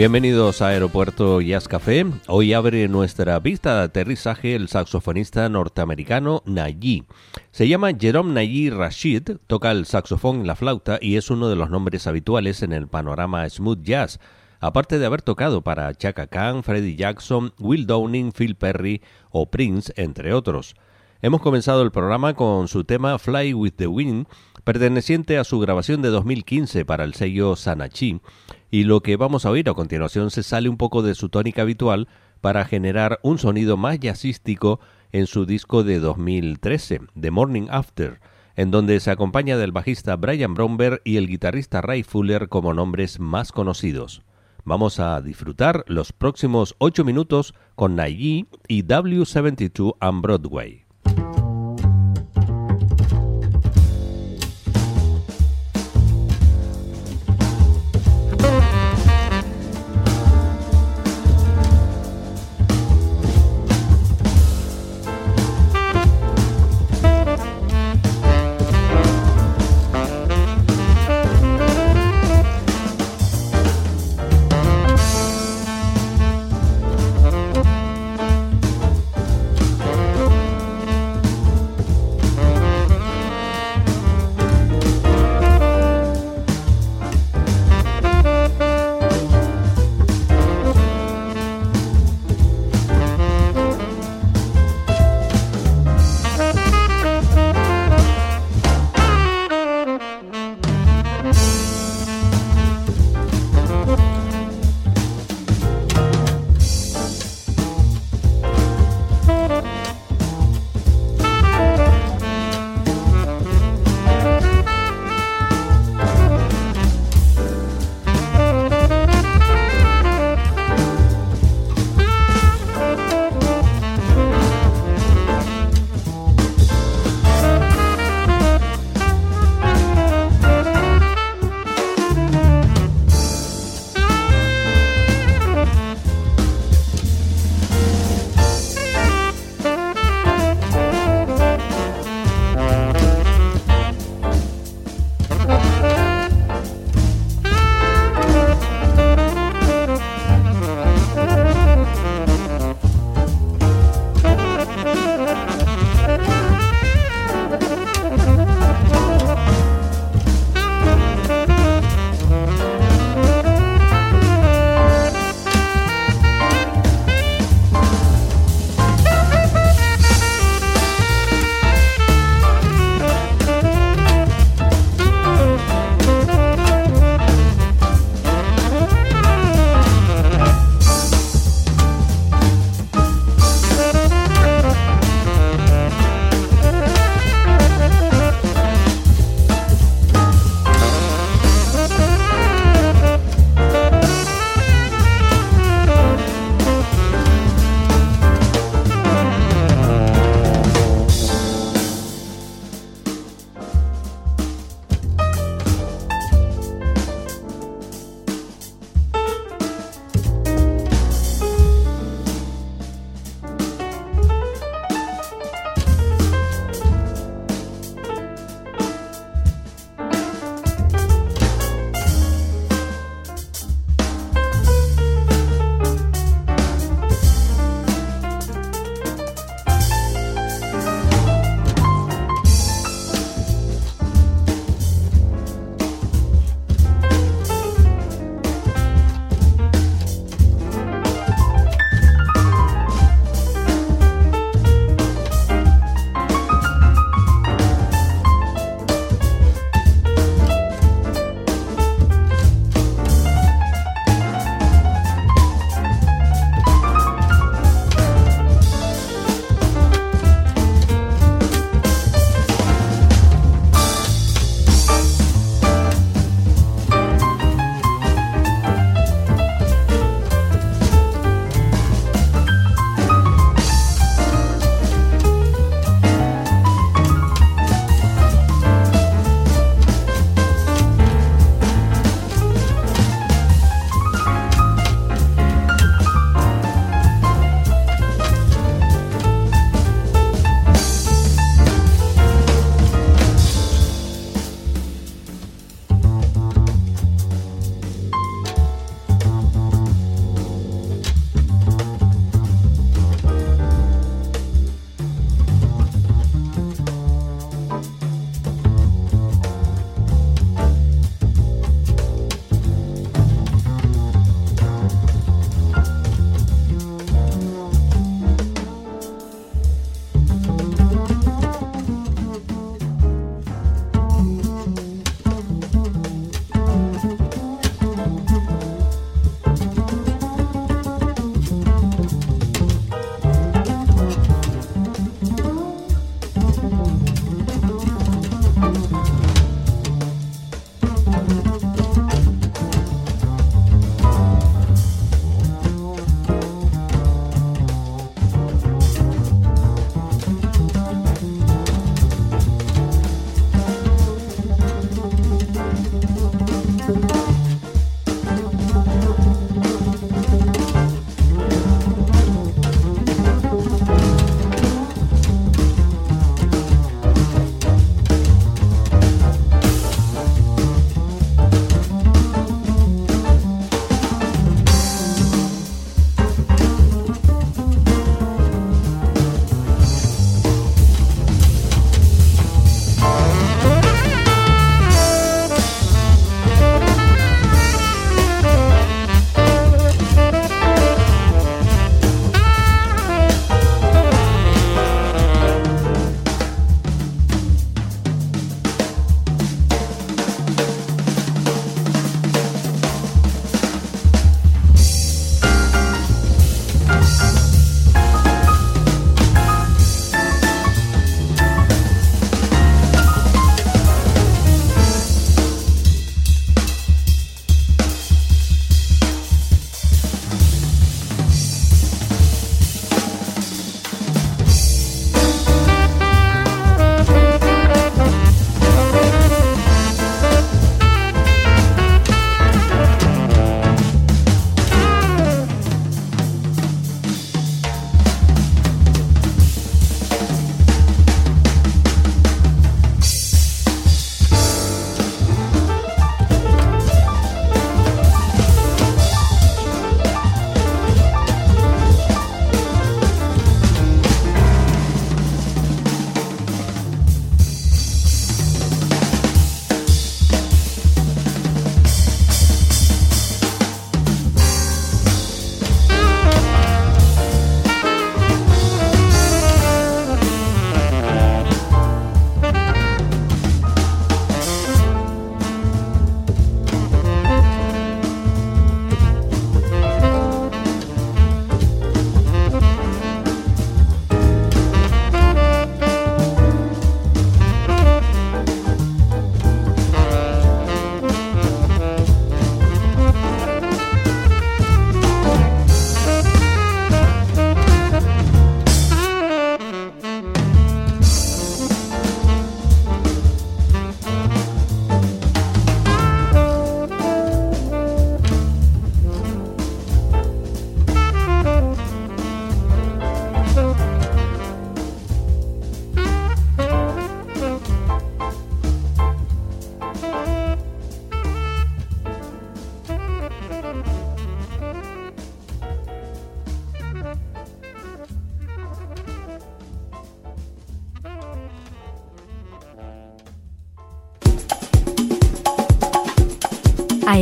Bienvenidos a Aeropuerto Jazz Café. Hoy abre nuestra pista de aterrizaje el saxofonista norteamericano Nayi. Se llama Jerome Nayi Rashid, toca el saxofón y la flauta y es uno de los nombres habituales en el panorama smooth jazz, aparte de haber tocado para Chaka Khan, Freddie Jackson, Will Downing, Phil Perry o Prince, entre otros. Hemos comenzado el programa con su tema Fly with the Wind, perteneciente a su grabación de 2015 para el sello Sanachi, y lo que vamos a oír a continuación se sale un poco de su tónica habitual para generar un sonido más jazzístico en su disco de 2013, The Morning After, en donde se acompaña del bajista Brian Bromberg y el guitarrista Ray Fuller como nombres más conocidos. Vamos a disfrutar los próximos 8 minutos con Nayi y W72 on Broadway.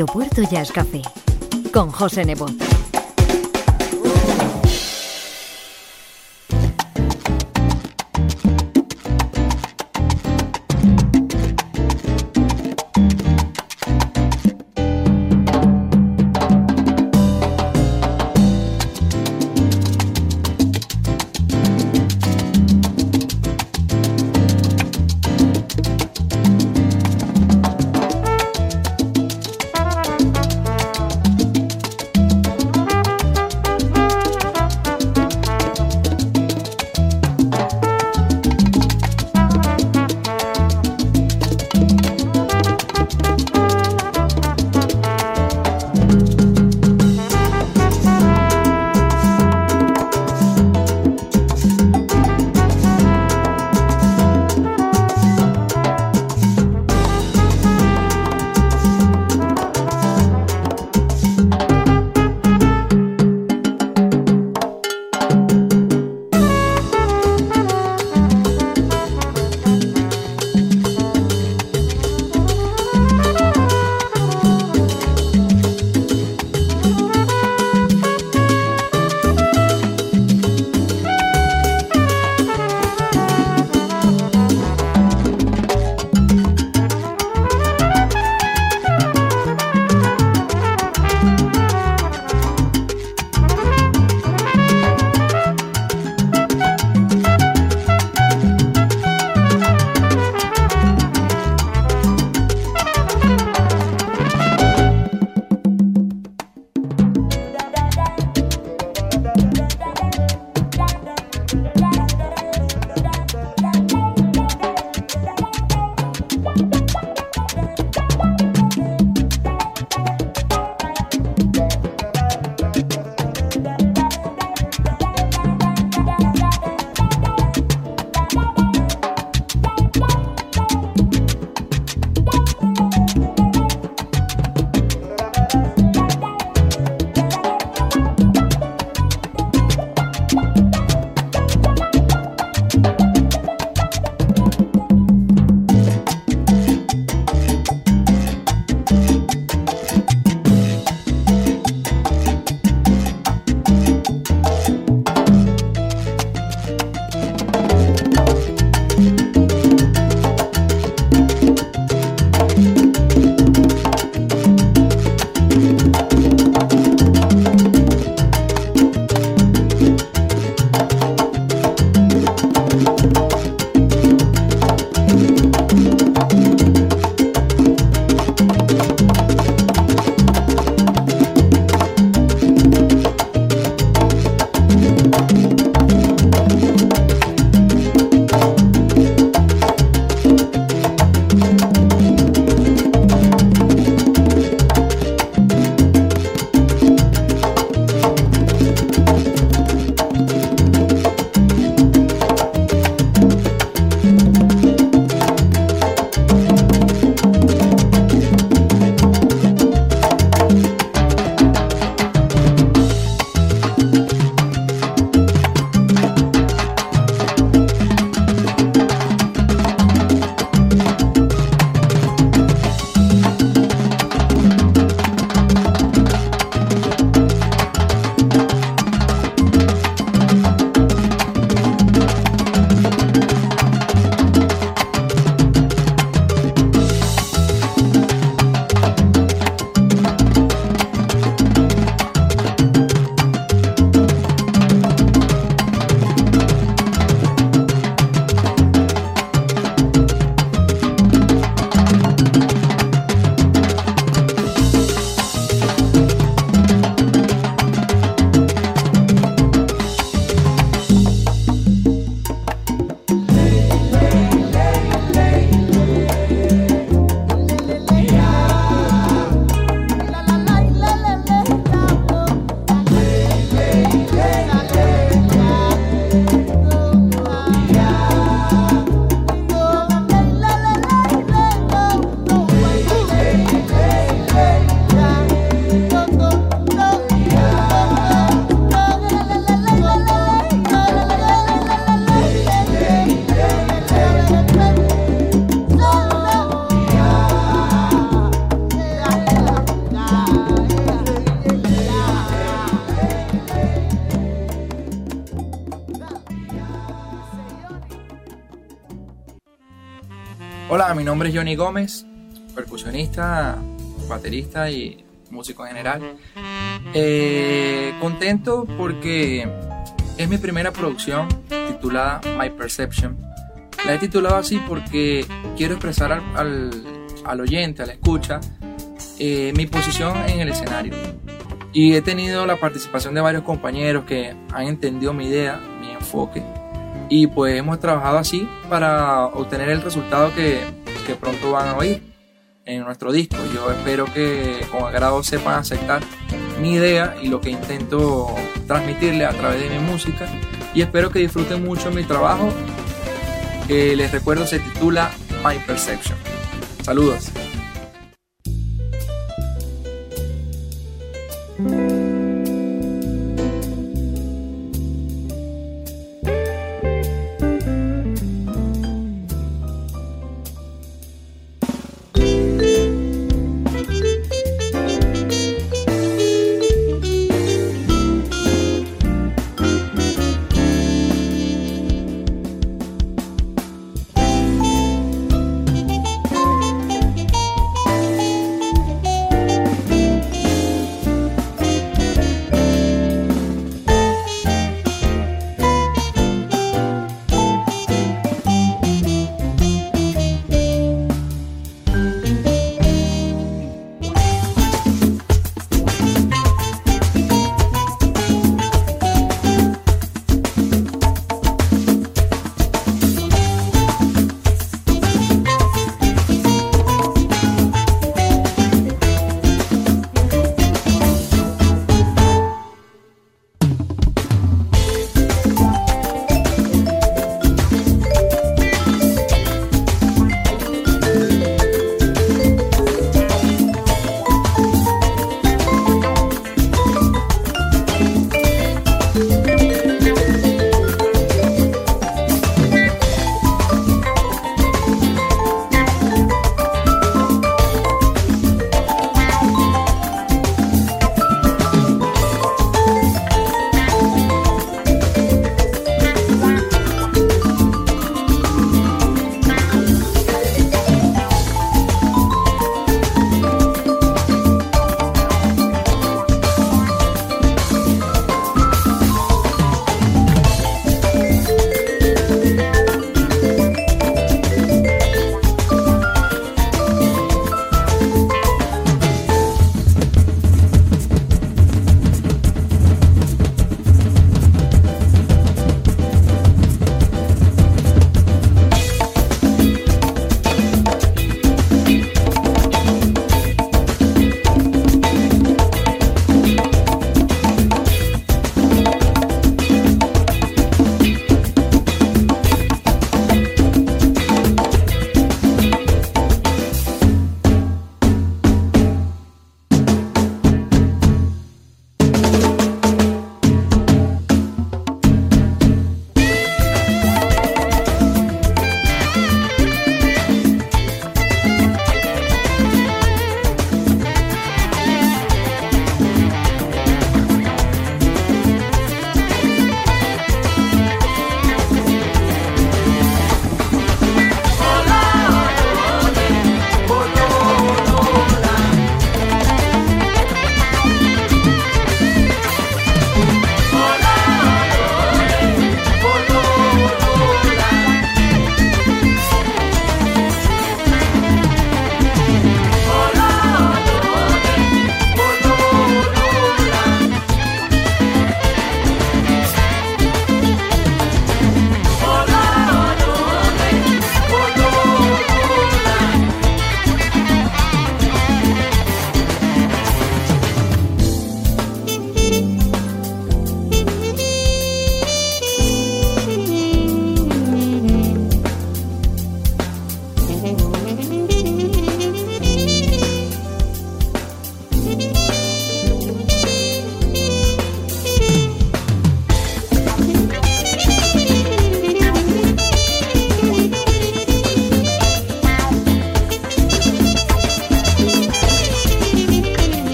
Aeropuerto Jazz Café con José Nebot. Mi nombre es Johnny Gómez, percusionista, baterista y músico en general. Eh, contento porque es mi primera producción titulada My Perception. La he titulado así porque quiero expresar al, al, al oyente, a la escucha, eh, mi posición en el escenario. Y he tenido la participación de varios compañeros que han entendido mi idea, mi enfoque. Y pues hemos trabajado así para obtener el resultado que, que pronto van a oír en nuestro disco. Yo espero que con agrado sepan aceptar mi idea y lo que intento transmitirle a través de mi música. Y espero que disfruten mucho mi trabajo, que les recuerdo se titula My Perception. Saludos.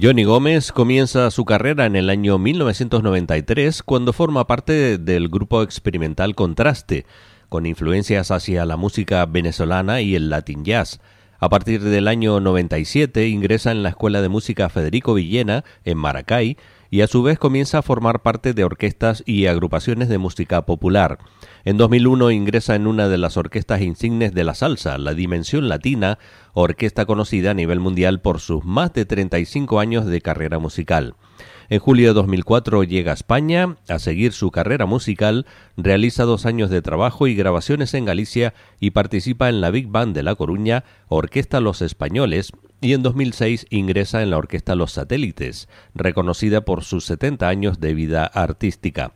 Johnny Gómez comienza su carrera en el año 1993 cuando forma parte del grupo experimental Contraste, con influencias hacia la música venezolana y el latin jazz. A partir del año 97 ingresa en la Escuela de Música Federico Villena en Maracay y a su vez comienza a formar parte de orquestas y agrupaciones de música popular. En 2001 ingresa en una de las orquestas insignes de la salsa, la Dimensión Latina, orquesta conocida a nivel mundial por sus más de 35 años de carrera musical. En julio de 2004 llega a España a seguir su carrera musical, realiza dos años de trabajo y grabaciones en Galicia y participa en la Big Band de La Coruña, Orquesta Los Españoles, y en 2006 ingresa en la Orquesta Los Satélites, reconocida por sus 70 años de vida artística.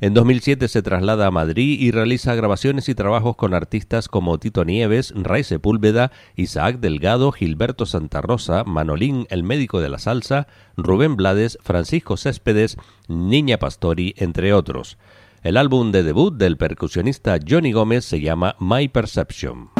En 2007 se traslada a Madrid y realiza grabaciones y trabajos con artistas como Tito Nieves, Ray Sepúlveda, Isaac Delgado, Gilberto Santa Rosa, Manolín, el médico de la salsa, Rubén Blades, Francisco Céspedes, Niña Pastori, entre otros. El álbum de debut del percusionista Johnny Gómez se llama My Perception.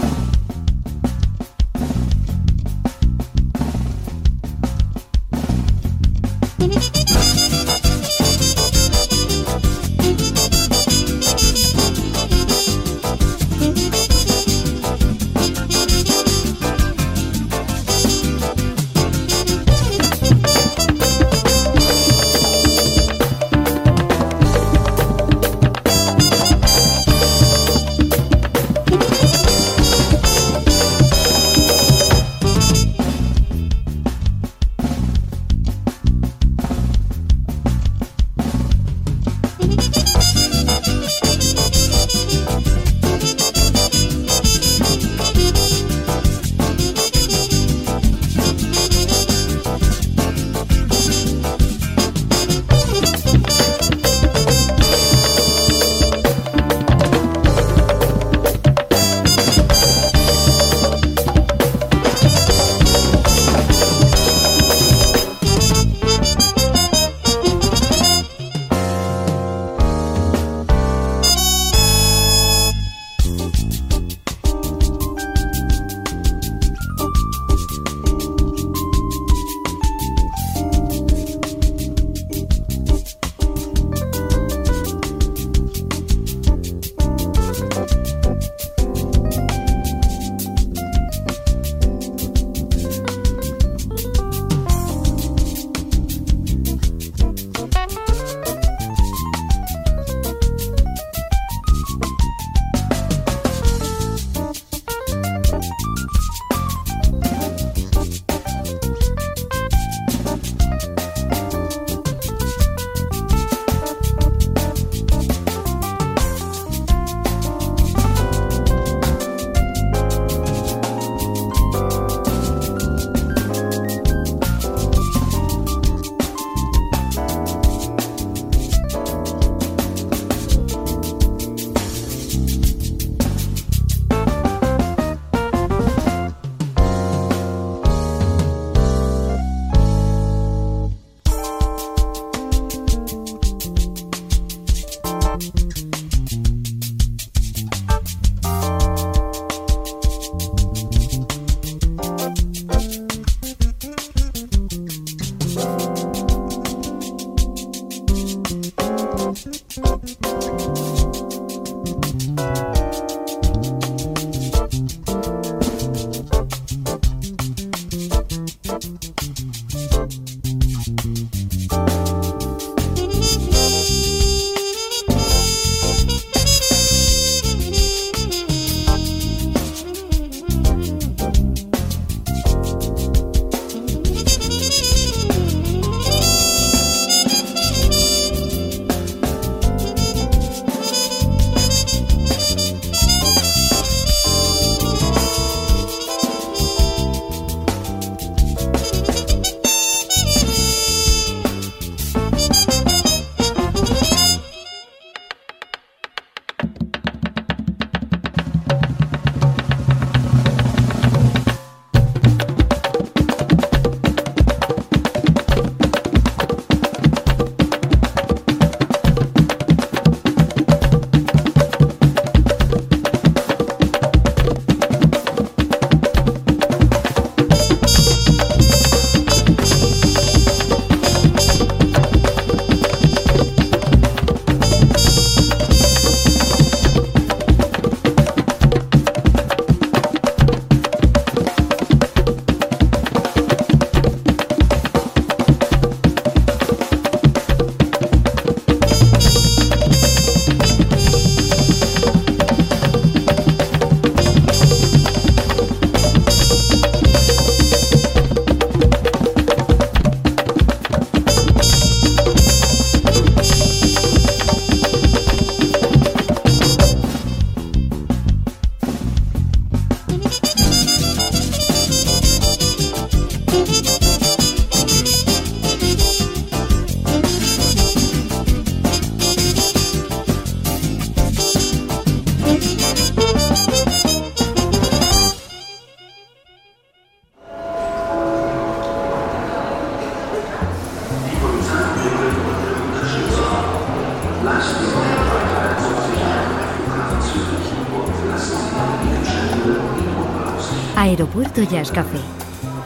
Jazz Café.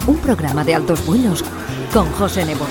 Un programa de altos vuelos con José Nebo.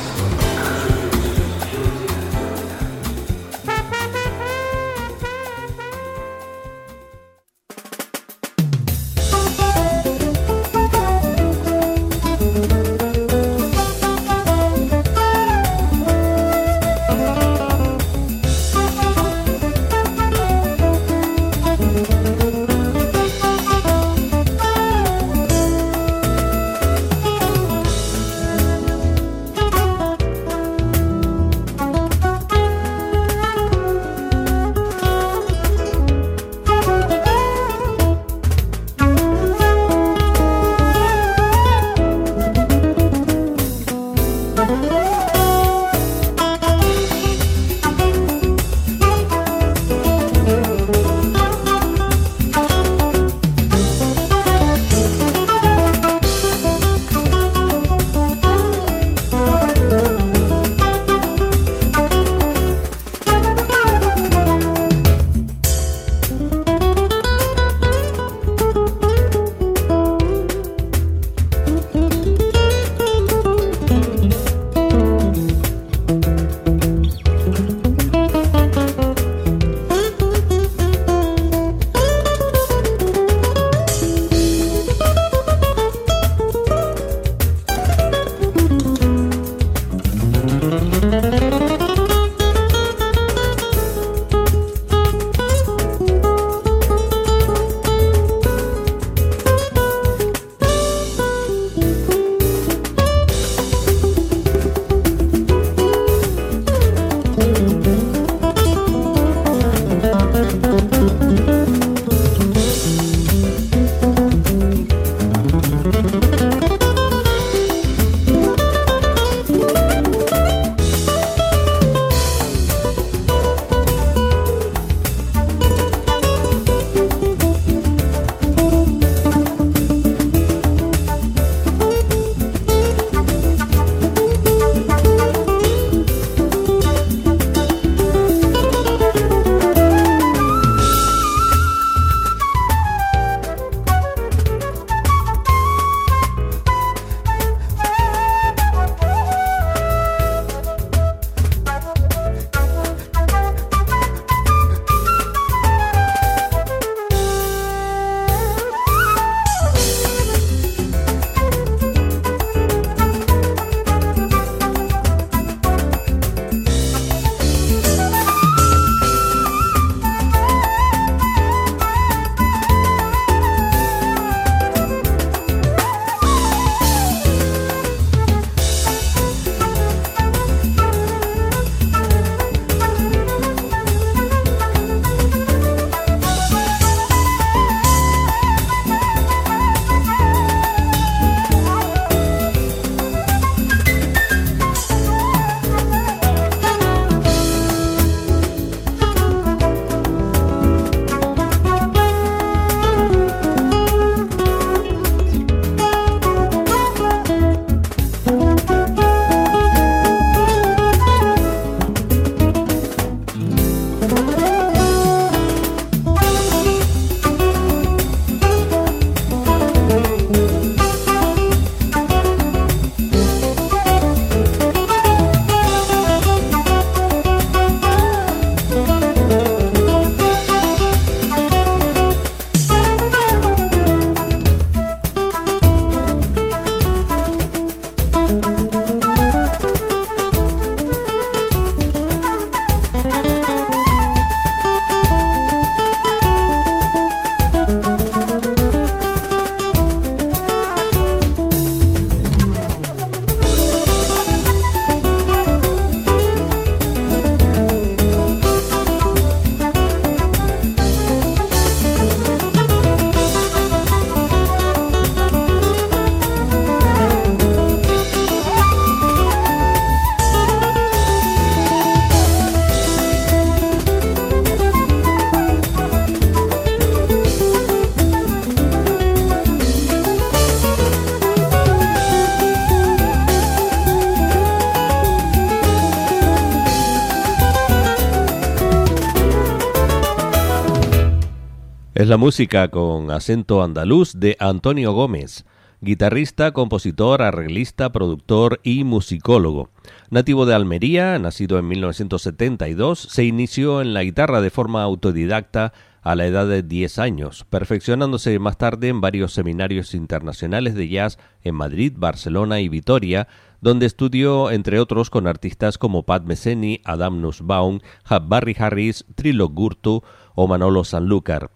La música con acento andaluz de Antonio Gómez, guitarrista, compositor, arreglista, productor y musicólogo. Nativo de Almería, nacido en 1972, se inició en la guitarra de forma autodidacta a la edad de 10 años, perfeccionándose más tarde en varios seminarios internacionales de jazz en Madrid, Barcelona y Vitoria, donde estudió, entre otros, con artistas como Pat Messeni, Adam Nussbaum, Barry Harris, Trilo Gurtu o Manolo Sanlúcar.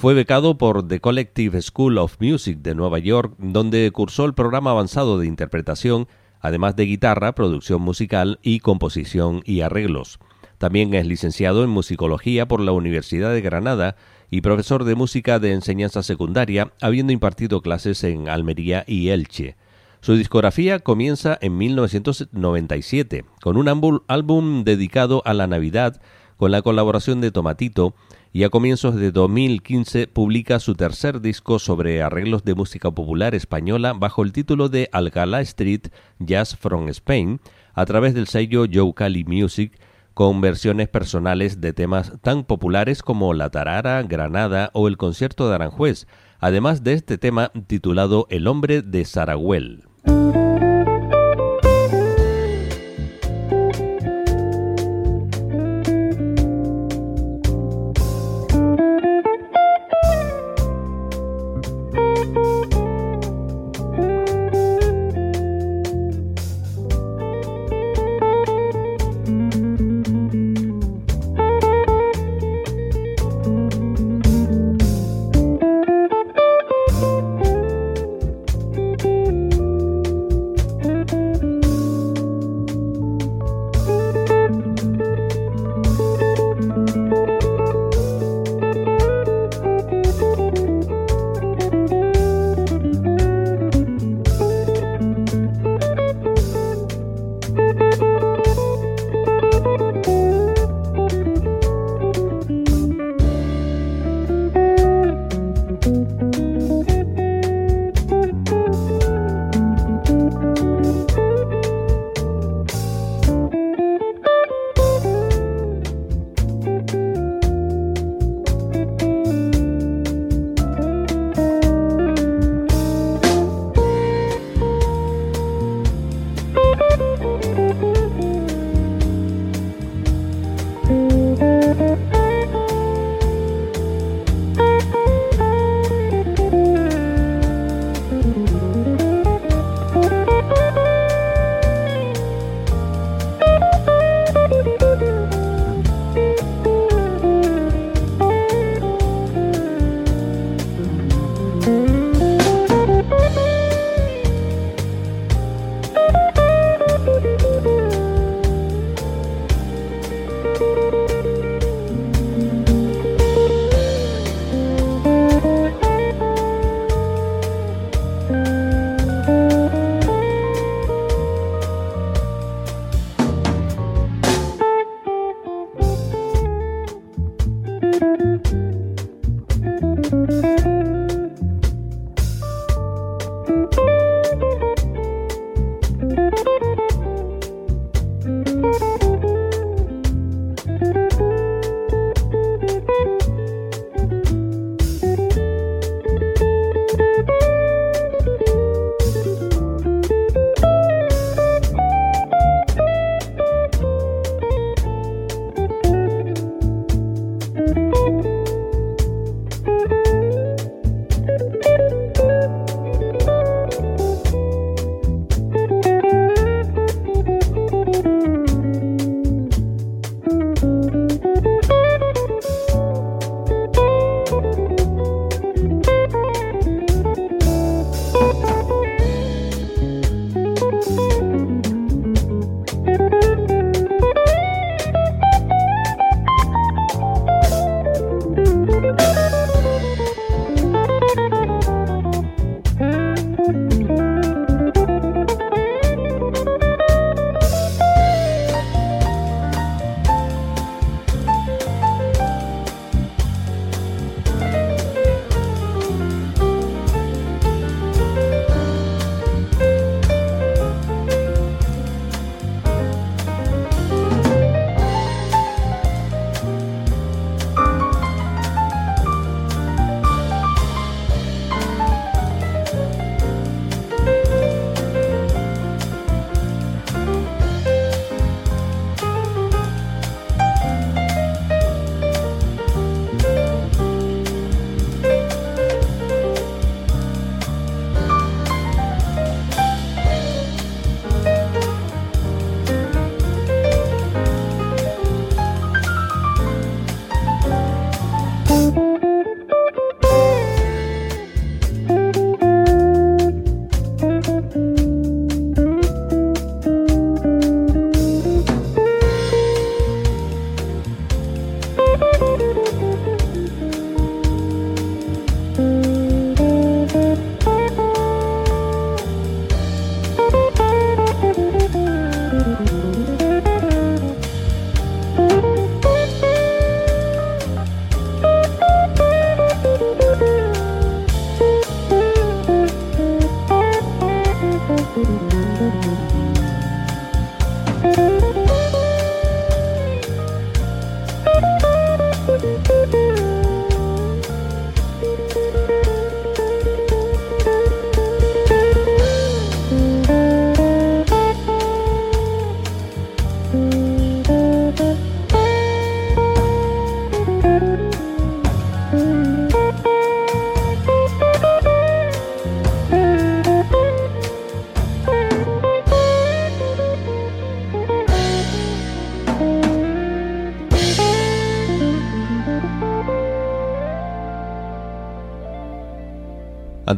Fue becado por The Collective School of Music de Nueva York, donde cursó el programa avanzado de interpretación, además de guitarra, producción musical y composición y arreglos. También es licenciado en musicología por la Universidad de Granada y profesor de música de enseñanza secundaria, habiendo impartido clases en Almería y Elche. Su discografía comienza en 1997 con un álbum dedicado a la Navidad con la colaboración de Tomatito y a comienzos de 2015 publica su tercer disco sobre arreglos de música popular española bajo el título de Alcalá Street Jazz from Spain a través del sello Joe Cali Music con versiones personales de temas tan populares como La Tarara, Granada o el concierto de Aranjuez, además de este tema titulado El hombre de Saragüel.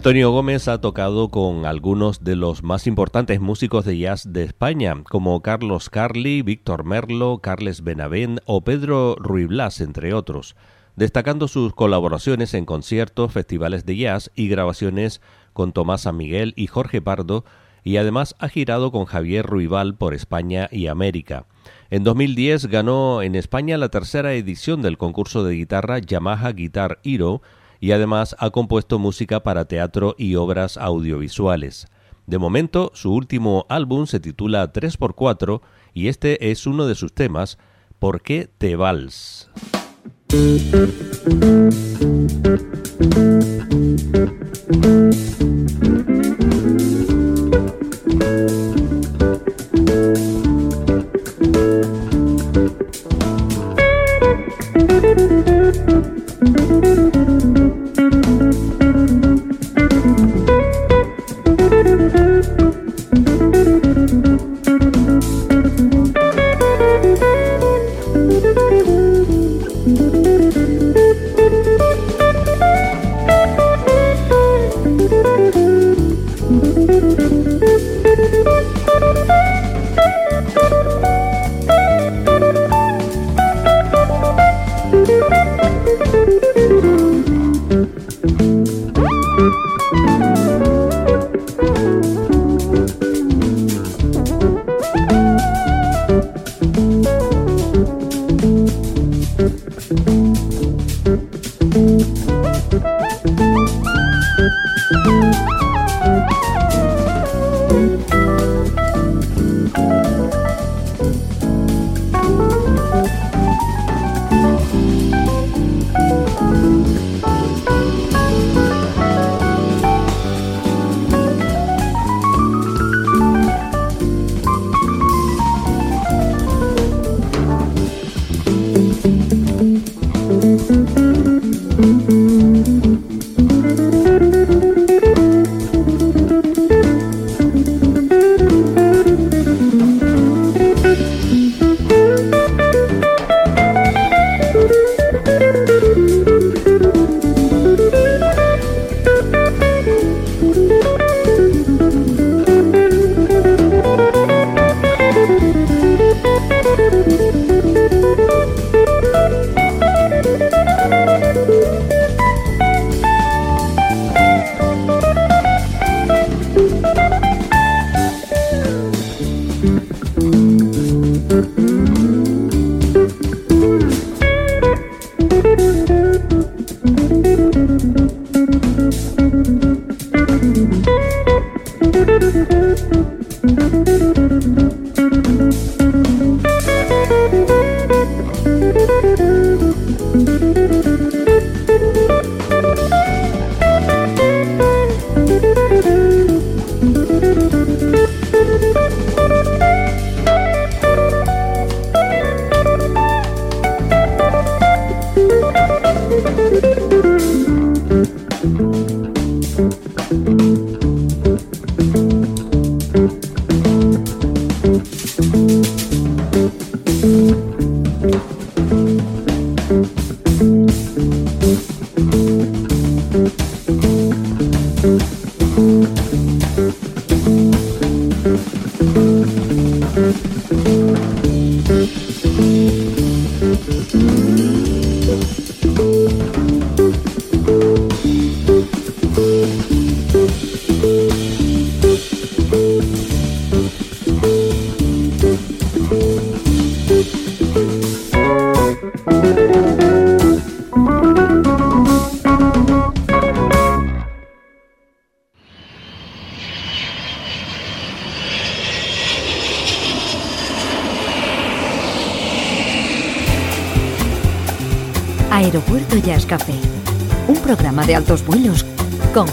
Antonio Gómez ha tocado con algunos de los más importantes músicos de jazz de España, como Carlos Carli, Víctor Merlo, Carles Benavent o Pedro Ruiblas, entre otros, destacando sus colaboraciones en conciertos, festivales de jazz y grabaciones con Tomás San Miguel y Jorge Pardo, y además ha girado con Javier Ruibal por España y América. En 2010 ganó en España la tercera edición del concurso de guitarra Yamaha Guitar Hero, y además ha compuesto música para teatro y obras audiovisuales. De momento, su último álbum se titula 3x4 y este es uno de sus temas, ¿Por qué te vals?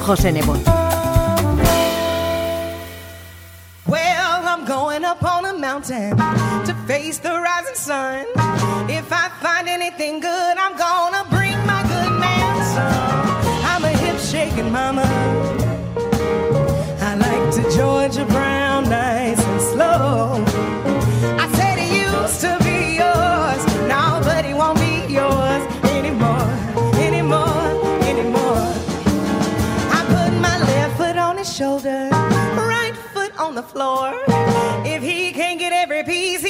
José. Well, I'm going up on a mountain to face the rising sun. If I find anything good, I'm gonna bring my good man some. I'm a hip shaking mama. I like to Georgia floor. If he can't get every piece,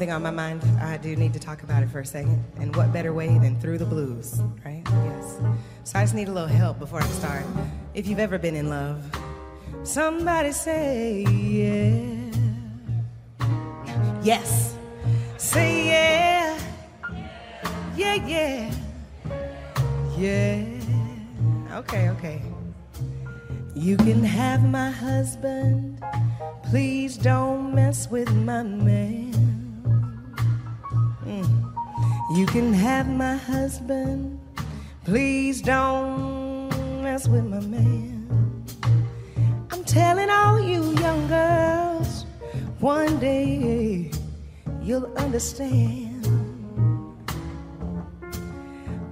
something on my mind. I do need to talk about it for a second. And what better way than through the blues, right? Yes. So I just need a little help before I start. If you've ever been in love, somebody say yeah. Yes. Say yeah. Yeah, yeah. Yeah. Okay, okay. You can have my husband. Please don't mess with my man. You can have my husband. Please don't mess with my man. I'm telling all you young girls, one day you'll understand.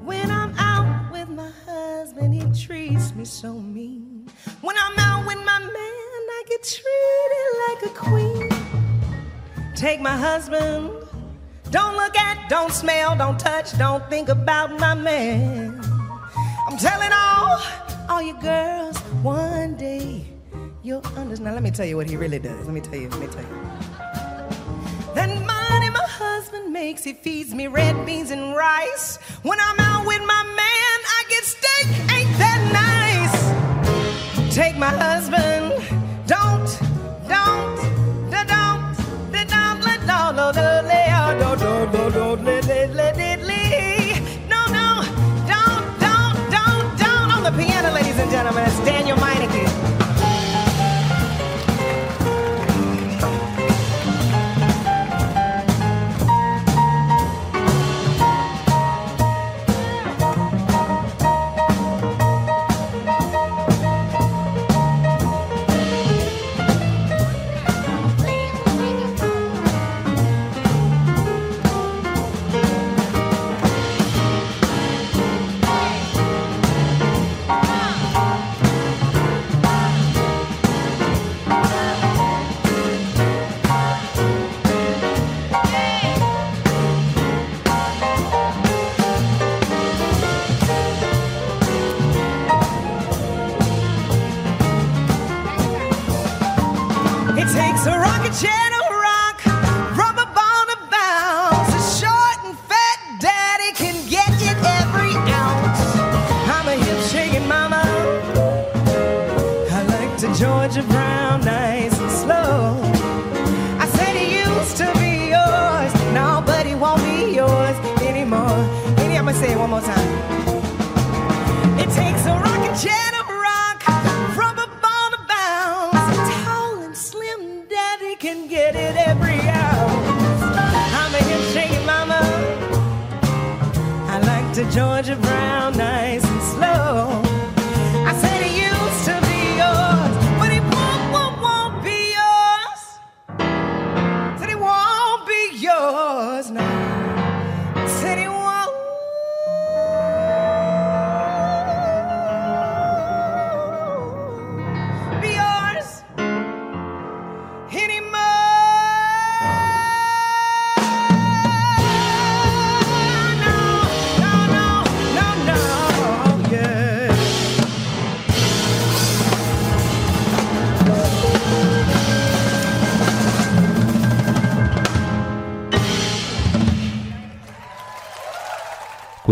When I'm out with my husband, he treats me so mean. When I'm out with my man, I get treated like a queen. Take my husband. Don't look at, don't smell, don't touch, don't think about my man. I'm telling all, all you girls, one day you'll understand. Now let me tell you what he really does. Let me tell you, let me tell you. That money my husband makes, he feeds me red beans and rice. When I'm out with my man, I get steak. Ain't that nice? Take my husband.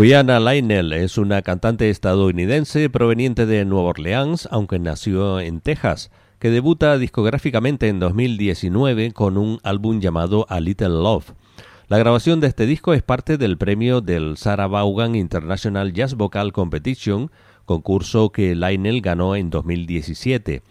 Quiana Lionel es una cantante estadounidense proveniente de Nueva Orleans, aunque nació en Texas, que debuta discográficamente en 2019 con un álbum llamado A Little Love. La grabación de este disco es parte del premio del Sarah Vaughan International Jazz Vocal Competition, concurso que Lionel ganó en 2017.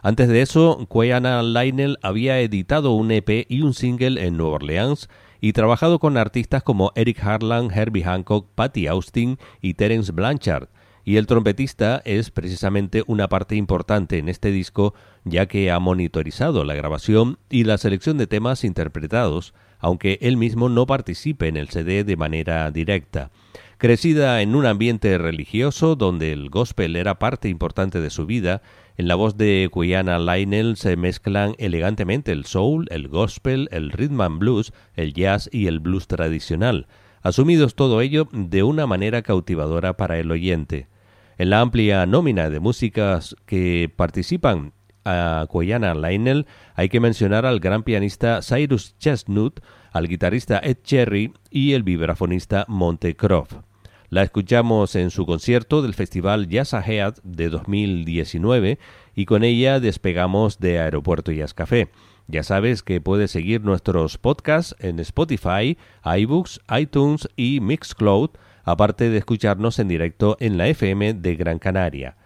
Antes de eso, Quiana Lionel había editado un EP y un single en Nueva Orleans y trabajado con artistas como Eric Harlan, Herbie Hancock, Patty Austin y Terence Blanchard. Y el trompetista es precisamente una parte importante en este disco, ya que ha monitorizado la grabación y la selección de temas interpretados, aunque él mismo no participe en el CD de manera directa. Crecida en un ambiente religioso donde el gospel era parte importante de su vida, en la voz de Quiana Lionel se mezclan elegantemente el soul, el gospel, el rhythm and blues, el jazz y el blues tradicional, asumidos todo ello de una manera cautivadora para el oyente. En la amplia nómina de músicas que participan a Quiana Lionel hay que mencionar al gran pianista Cyrus Chestnut, al guitarrista Ed Cherry y el vibrafonista Monte Croft. La escuchamos en su concierto del Festival Jazz Ahead de 2019 y con ella despegamos de Aeropuerto Jazz Café. Ya sabes que puedes seguir nuestros podcasts en Spotify, iBooks, iTunes y Mixcloud, aparte de escucharnos en directo en la FM de Gran Canaria.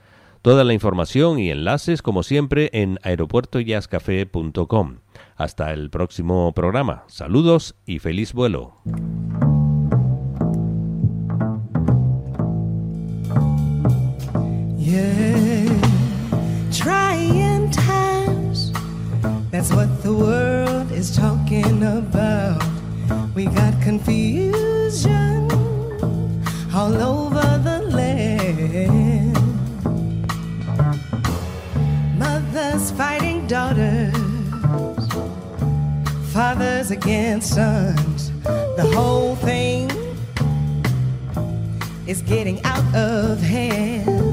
Toda la información y enlaces, como siempre, en aeropuertojazzcafé.com. Hasta el próximo programa. Saludos y feliz vuelo. Yeah, trying times. That's what the world is talking about. We got confusion all over the land. Mothers fighting daughters, fathers against sons. The whole thing is getting out of hand.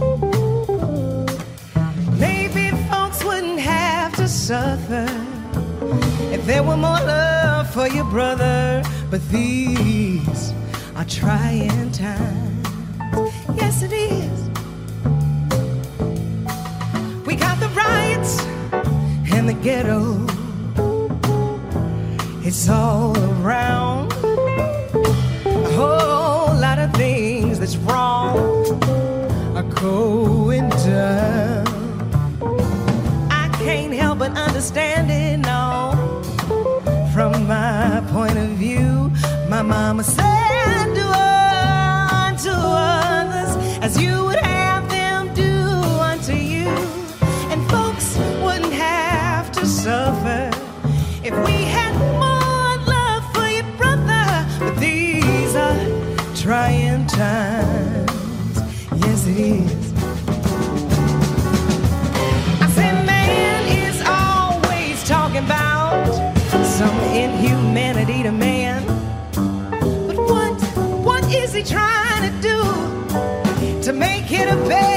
There were more love for your brother. But these are trying times. Yes, it is. We got the riots and the ghetto. It's all around. A whole lot of things that's wrong are going down. I can't help but understand my mama said, he trying to do to make it a better,